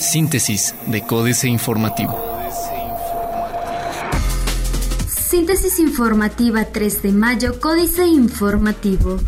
Síntesis de Códice Informativo. Síntesis informativa 3 de mayo, Códice Informativo.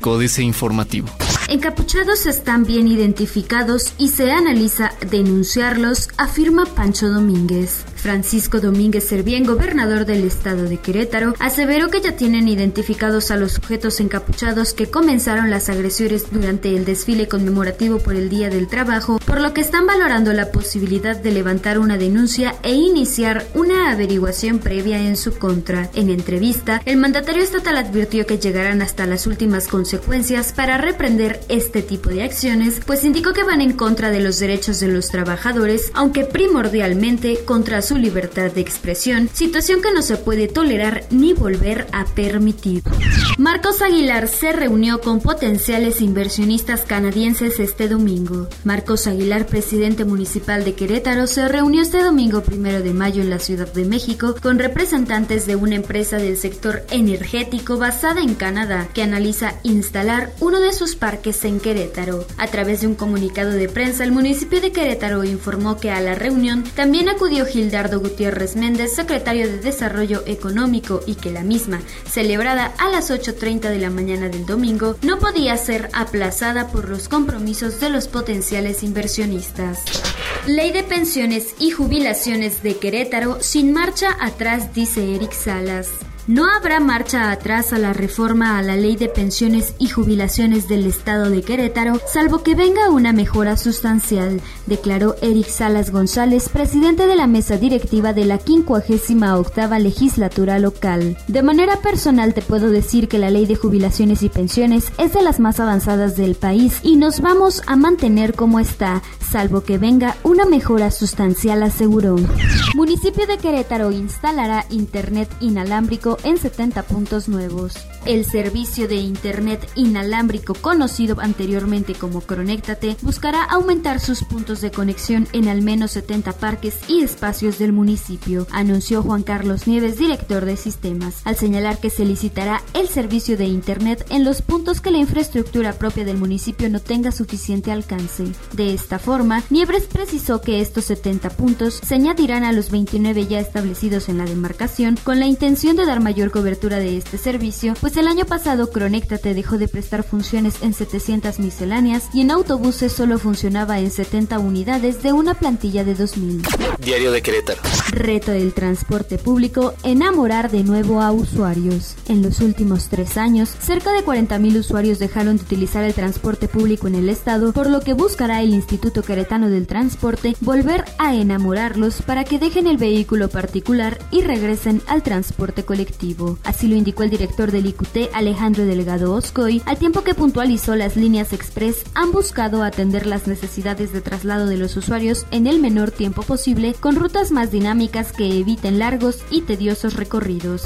Códice Informativo. Encapuchados están bien identificados y se analiza denunciarlos, afirma Pancho Domínguez. Francisco Domínguez Servién, gobernador del estado de Querétaro, aseveró que ya tienen identificados a los sujetos encapuchados que comenzaron las agresiones durante el desfile conmemorativo por el Día del Trabajo, por lo que están valorando la posibilidad de levantar una denuncia e iniciar una averiguación previa en su contra. En entrevista, el mandatario estatal advirtió que llegarán hasta las últimas consecuencias para reprender este tipo de acciones, pues indicó que van en contra de los derechos de los trabajadores, aunque primordialmente contra su libertad de expresión, situación que no se puede tolerar ni volver a permitir. Marcos Aguilar se reunió con potenciales inversionistas canadienses este domingo. Marcos Aguilar, presidente municipal de Querétaro, se reunió este domingo primero de mayo en la Ciudad de México con representantes de una empresa del sector energético basada en Canadá que analiza instalar uno de sus parques en Querétaro. A través de un comunicado de prensa, el municipio de Querétaro informó que a la reunión también acudió Gutiérrez Méndez, secretario de Desarrollo Económico, y que la misma, celebrada a las 8.30 de la mañana del domingo, no podía ser aplazada por los compromisos de los potenciales inversionistas. Ley de pensiones y jubilaciones de Querétaro sin marcha atrás, dice Eric Salas. No habrá marcha atrás a la reforma a la ley de pensiones y jubilaciones del estado de Querétaro, salvo que venga una mejora sustancial, declaró Eric Salas González, presidente de la mesa directiva de la 58 legislatura local. De manera personal te puedo decir que la ley de jubilaciones y pensiones es de las más avanzadas del país y nos vamos a mantener como está, salvo que venga una mejora sustancial, aseguró. Municipio de Querétaro instalará internet inalámbrico en 70 puntos nuevos. El servicio de Internet inalámbrico conocido anteriormente como Conectate buscará aumentar sus puntos de conexión en al menos 70 parques y espacios del municipio, anunció Juan Carlos Nieves, director de sistemas, al señalar que se licitará el servicio de Internet en los puntos que la infraestructura propia del municipio no tenga suficiente alcance. De esta forma, Nieves precisó que estos 70 puntos se añadirán a los 29 ya establecidos en la demarcación con la intención de dar mayor cobertura de este servicio, pues el año pasado Conectate dejó de prestar funciones en 700 misceláneas y en autobuses solo funcionaba en 70 unidades de una plantilla de 2000. Diario de Querétaro. Reto del transporte público, enamorar de nuevo a usuarios. En los últimos tres años, cerca de 40.000 usuarios dejaron de utilizar el transporte público en el estado, por lo que buscará el Instituto Queretano del Transporte volver a enamorarlos para que dejen el vehículo particular y regresen al transporte colectivo. Así lo indicó el director del IQT, Alejandro Delgado Oscoy, al tiempo que puntualizó las líneas express han buscado atender las necesidades de traslado de los usuarios en el menor tiempo posible con rutas más dinámicas que eviten largos y tediosos recorridos.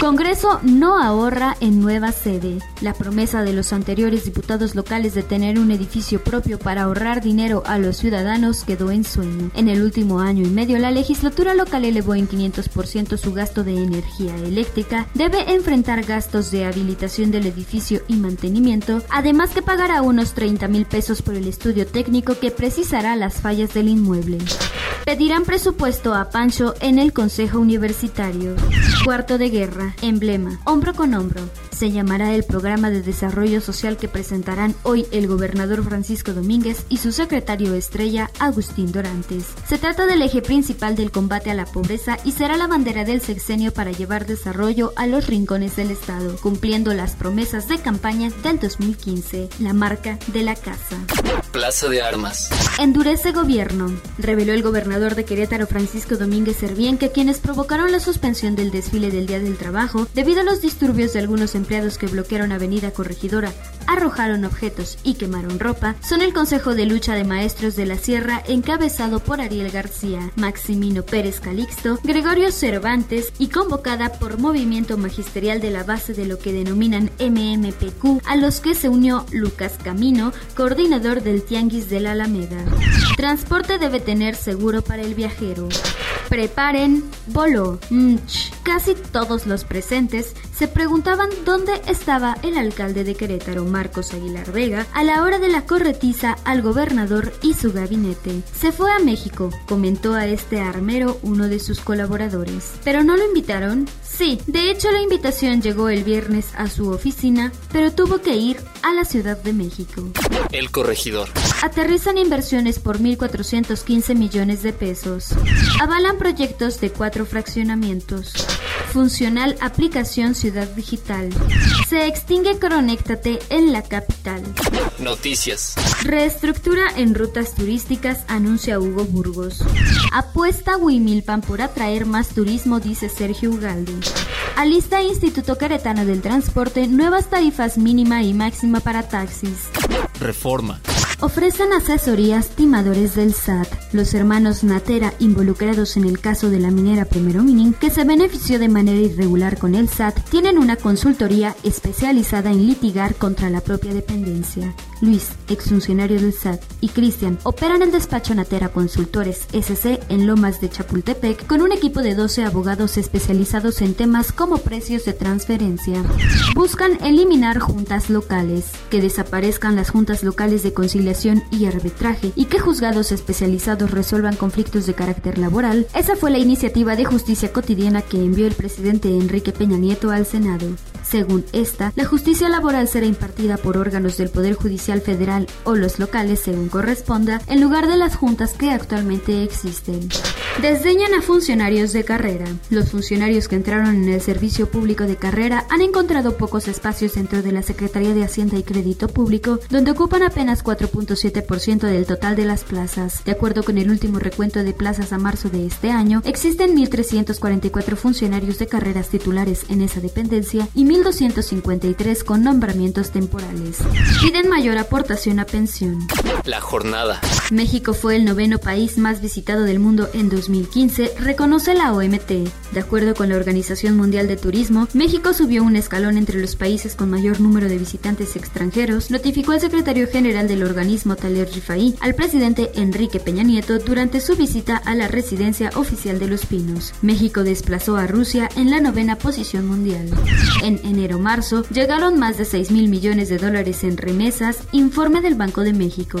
Congreso no ahorra en nueva sede. La promesa de los anteriores diputados locales de tener un edificio propio para ahorrar dinero a los ciudadanos quedó en sueño. En el último año y medio, la legislatura local elevó en 500% su gasto de energía eléctrica, debe enfrentar gastos de habilitación del edificio y mantenimiento, además que pagará unos 30 mil pesos por el estudio técnico que precisará las fallas del inmueble. Pedirán presupuesto a Pancho en el Consejo Universitario. Cuarto de guerra, emblema, hombro con hombro. Se llamará el programa de desarrollo social que presentarán hoy el gobernador Francisco Domínguez y su secretario estrella Agustín Dorantes. Se trata del eje principal del combate a la pobreza y será la bandera del sexenio para llevar desarrollo a los rincones del Estado, cumpliendo las promesas de campaña del 2015, la marca de la casa. Plaza de Armas. Endurece gobierno, reveló el gobernador de Querétaro Francisco Domínguez Servién que quienes provocaron la suspensión del desfile del Día del Trabajo debido a los disturbios de algunos empleados que bloquearon Avenida Corregidora, arrojaron objetos y quemaron ropa, son el Consejo de Lucha de Maestros de la Sierra encabezado por Ariel García, Maximino Pérez Calixto, Gregorio Cervantes y convocada por Movimiento Magisterial de la base de lo que denominan MMPQ, a los que se unió Lucas Camino, coordinador del Tianguis de la Alameda. Transporte debe tener seguro para el viajero. Preparen, voló. Casi todos los presentes se preguntaban dónde estaba el alcalde de Querétaro, Marcos Aguilar Vega, a la hora de la corretiza al gobernador y su gabinete. Se fue a México, comentó a este armero uno de sus colaboradores. ¿Pero no lo invitaron? Sí, de hecho la invitación llegó el viernes a su oficina, pero tuvo que ir a la Ciudad de México. El corregidor. Aterrizan inversiones por 1.415 millones de pesos. Avalan proyectos de cuatro fraccionamientos. Funcional aplicación Ciudad Digital. Se extingue Conéctate en la capital. Noticias. Reestructura en rutas turísticas, anuncia Hugo Burgos. Apuesta Wimilpan por atraer más turismo, dice Sergio Ugaldi. Alista Instituto Queretano del Transporte nuevas tarifas mínima y máxima para taxis. Reforma. Ofrecen asesorías timadores del SAT. Los hermanos Natera, involucrados en el caso de la minera Primero Mining, que se benefició de manera irregular con el SAT, tienen una consultoría especializada en litigar contra la propia dependencia. Luis, exfuncionario del SAT, y Cristian operan el despacho Natera Consultores SC en Lomas de Chapultepec con un equipo de 12 abogados especializados en temas como precios de transferencia. Buscan eliminar juntas locales, que desaparezcan las juntas locales de conciliación y arbitraje y que juzgados especializados resuelvan conflictos de carácter laboral. Esa fue la iniciativa de justicia cotidiana que envió el presidente Enrique Peña Nieto al Senado. Según esta, la justicia laboral será impartida por órganos del Poder Judicial Federal o los locales según corresponda, en lugar de las juntas que actualmente existen. Desdeñan a funcionarios de carrera. Los funcionarios que entraron en el servicio público de carrera han encontrado pocos espacios dentro de la Secretaría de Hacienda y Crédito Público, donde ocupan apenas 4.7% del total de las plazas. De acuerdo con el último recuento de plazas a marzo de este año, existen 1.344 funcionarios de carreras titulares en esa dependencia y 1.253 con nombramientos temporales. Piden mayor aportación a pensión. La jornada. México fue el noveno país más visitado del mundo en 2015, reconoce la OMT. De acuerdo con la Organización Mundial de Turismo, México subió un escalón entre los países con mayor número de visitantes extranjeros, notificó el secretario general del organismo Taler Rifaí al presidente Enrique Peña Nieto durante su visita a la residencia oficial de Los Pinos. México desplazó a Rusia en la novena posición mundial. En enero-marzo llegaron más de 6 mil millones de dólares en remesas, informe del Banco de México.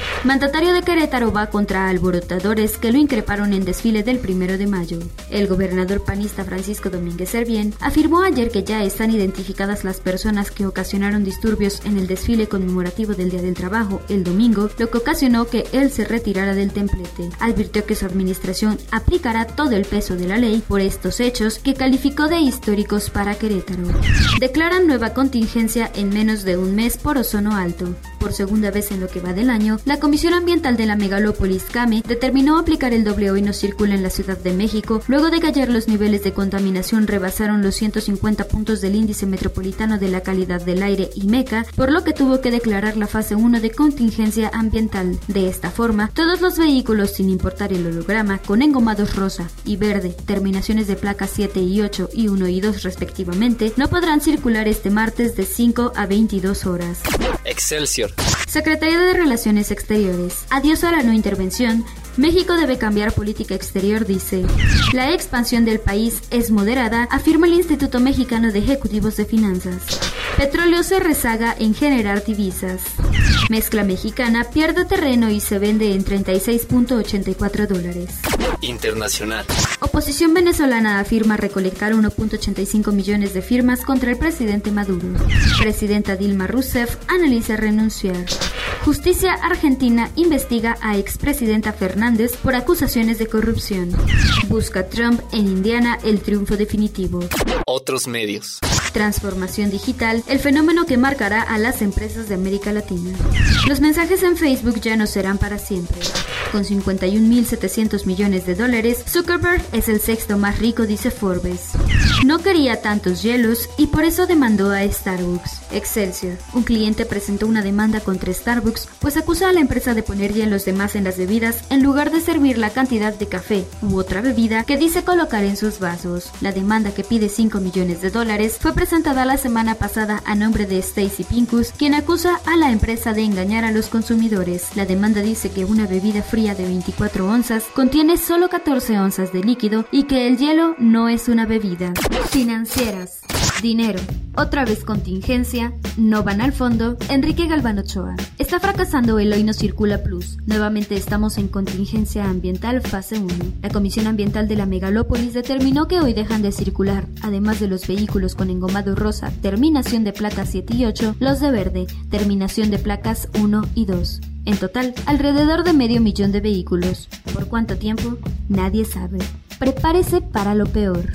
Mandatario de Querétaro va contra alborotadores que lo increparon en desfile del primero de mayo. El gobernador panista Francisco Domínguez Servién afirmó ayer que ya están identificadas las personas que ocasionaron disturbios en el desfile conmemorativo del Día del Trabajo el domingo, lo que ocasionó que él se retirara del templete. Advirtió que su administración aplicará todo el peso de la ley por estos hechos que calificó de históricos para Querétaro. Declaran nueva contingencia en menos de un mes por ozono alto. Por segunda vez en lo que va del año, la Ambiental de la Megalópolis CAME determinó aplicar el doble hoy no circula en la Ciudad de México luego de que ayer los niveles de contaminación rebasaron los 150 puntos del índice metropolitano de la calidad del aire IMECA, por lo que tuvo que declarar la fase 1 de contingencia ambiental. De esta forma, todos los vehículos, sin importar el holograma, con engomados rosa y verde, terminaciones de placas 7 y 8 y 1 y 2 respectivamente, no podrán circular este martes de 5 a 22 horas. Excelsior. Secretaría de Relaciones Exteriores. Adiós a la no intervención. México debe cambiar política exterior, dice. La expansión del país es moderada, afirma el Instituto Mexicano de Ejecutivos de Finanzas. Petróleo se rezaga en generar divisas. Mezcla mexicana pierde terreno y se vende en 36.84 dólares. Internacional. Oposición venezolana afirma recolectar 1.85 millones de firmas contra el presidente Maduro. Presidenta Dilma Rousseff analiza renunciar. Justicia argentina investiga a expresidenta Fernández por acusaciones de corrupción. Busca Trump en Indiana el triunfo definitivo. Otros medios. Transformación digital, el fenómeno que marcará a las empresas de América Latina. Los mensajes en Facebook ya no serán para siempre. Con 51.700 millones de dólares, Zuckerberg es el sexto más rico, dice Forbes. No quería tantos hielos y por eso demandó a Starbucks. Excelsior. Un cliente presentó una demanda contra Starbucks, pues acusa a la empresa de poner hielos de más en las bebidas en lugar de servir la cantidad de café u otra bebida que dice colocar en sus vasos. La demanda que pide 5 millones de dólares fue presentada la semana pasada a nombre de Stacy Pincus, quien acusa a la empresa de engañar a los consumidores. La demanda dice que una bebida fría de 24 onzas contiene solo 14 onzas de líquido y que el hielo no es una bebida. Financieras. Dinero. Otra vez contingencia. No van al fondo. Enrique Galván Ochoa. Está fracasando el Hoy No Circula Plus. Nuevamente estamos en contingencia ambiental fase 1. La Comisión Ambiental de la Megalópolis determinó que hoy dejan de circular, además de los vehículos con engomado rosa, terminación de placas 7 y 8, los de verde, terminación de placas 1 y 2. En total, alrededor de medio millón de vehículos. ¿Por cuánto tiempo? Nadie sabe. Prepárese para lo peor.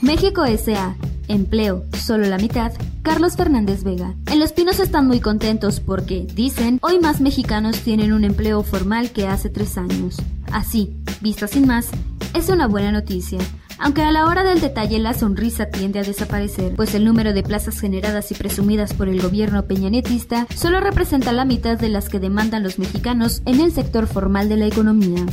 México S.A. Empleo, solo la mitad. Carlos Fernández Vega. En Los Pinos están muy contentos porque, dicen, hoy más mexicanos tienen un empleo formal que hace tres años. Así, vista sin más, es una buena noticia. Aunque a la hora del detalle la sonrisa tiende a desaparecer, pues el número de plazas generadas y presumidas por el gobierno peñanetista solo representa la mitad de las que demandan los mexicanos en el sector formal de la economía.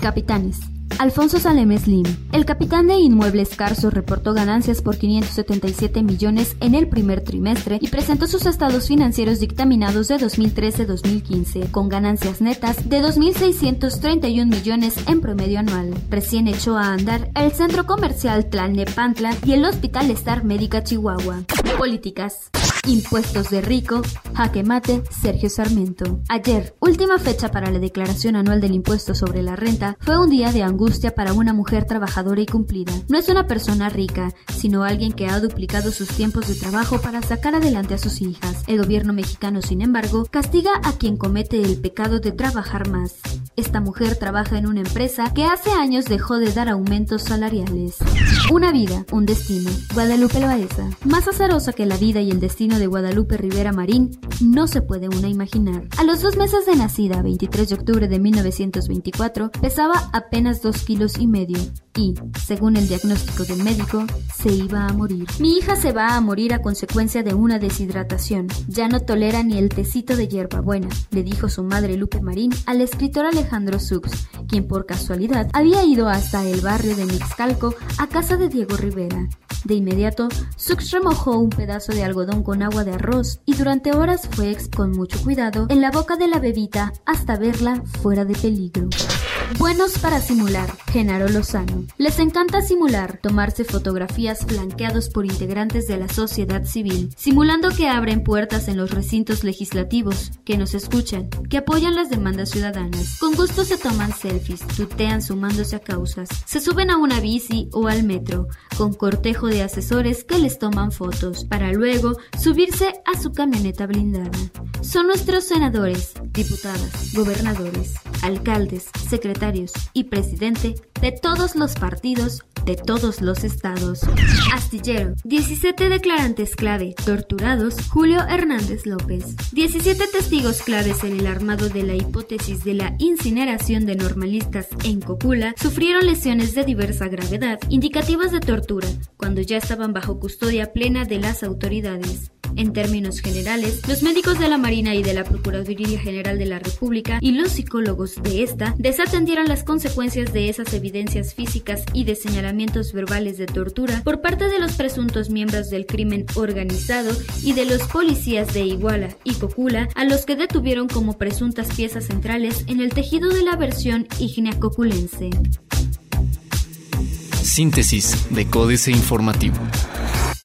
Capitanes. Alfonso Salem Slim. El capitán de Inmuebles Carso reportó ganancias por 577 millones en el primer trimestre y presentó sus estados financieros dictaminados de 2013-2015, con ganancias netas de 2.631 millones en promedio anual. Recién echó a andar el centro comercial Tlalnepantla y el Hospital Star Médica Chihuahua. Políticas. Impuestos de rico, jaque mate, Sergio Sarmiento. Ayer, última fecha para la declaración anual del impuesto sobre la renta, fue un día de angustia para una mujer trabajadora y cumplida. No es una persona rica, sino alguien que ha duplicado sus tiempos de trabajo para sacar adelante a sus hijas. El gobierno mexicano, sin embargo, castiga a quien comete el pecado de trabajar más. Esta mujer trabaja en una empresa que hace años dejó de dar aumentos salariales. Una vida, un destino. Guadalupe Loaesa. Más azarosa que la vida y el destino de Guadalupe Rivera Marín, no se puede una imaginar. A los dos meses de nacida, 23 de octubre de 1924, pesaba apenas dos kilos y medio y, según el diagnóstico del médico, se iba a morir. Mi hija se va a morir a consecuencia de una deshidratación. Ya no tolera ni el tecito de hierbabuena, le dijo su madre Lupe Marín al escritor Alejandro Sux, quien por casualidad había ido hasta el barrio de Mixcalco a casa de Diego Rivera. De inmediato, Sux remojó un pedazo de algodón con agua de arroz y durante horas fue ex con mucho cuidado en la boca de la bebita hasta verla fuera de peligro. Buenos para simular, Genaro Lozano. Les encanta simular, tomarse fotografías flanqueados por integrantes de la sociedad civil, simulando que abren puertas en los recintos legislativos, que nos escuchan, que apoyan las demandas ciudadanas. Con gusto se toman selfies, tutean sumándose a causas, se suben a una bici o al metro, con cortejo de asesores que les toman fotos, para luego subirse a su camioneta blindada. Son nuestros senadores, diputadas, gobernadores, alcaldes, secretarios y presidente de todos los partidos de todos los estados. Astillero. 17 declarantes clave torturados. Julio Hernández López. 17 testigos claves en el armado de la hipótesis de la incineración de normalistas en Cocula sufrieron lesiones de diversa gravedad, indicativas de tortura, cuando ya estaban bajo custodia plena de las autoridades. En términos generales, los médicos de la Marina y de la Procuraduría General de la República y los psicólogos de esta desatendieron las consecuencias de esas evidencias físicas y de señalamientos verbales de tortura por parte de los presuntos miembros del crimen organizado y de los policías de Iguala y Cocula, a los que detuvieron como presuntas piezas centrales en el tejido de la versión ígnea coculense. Síntesis de Códice Informativo.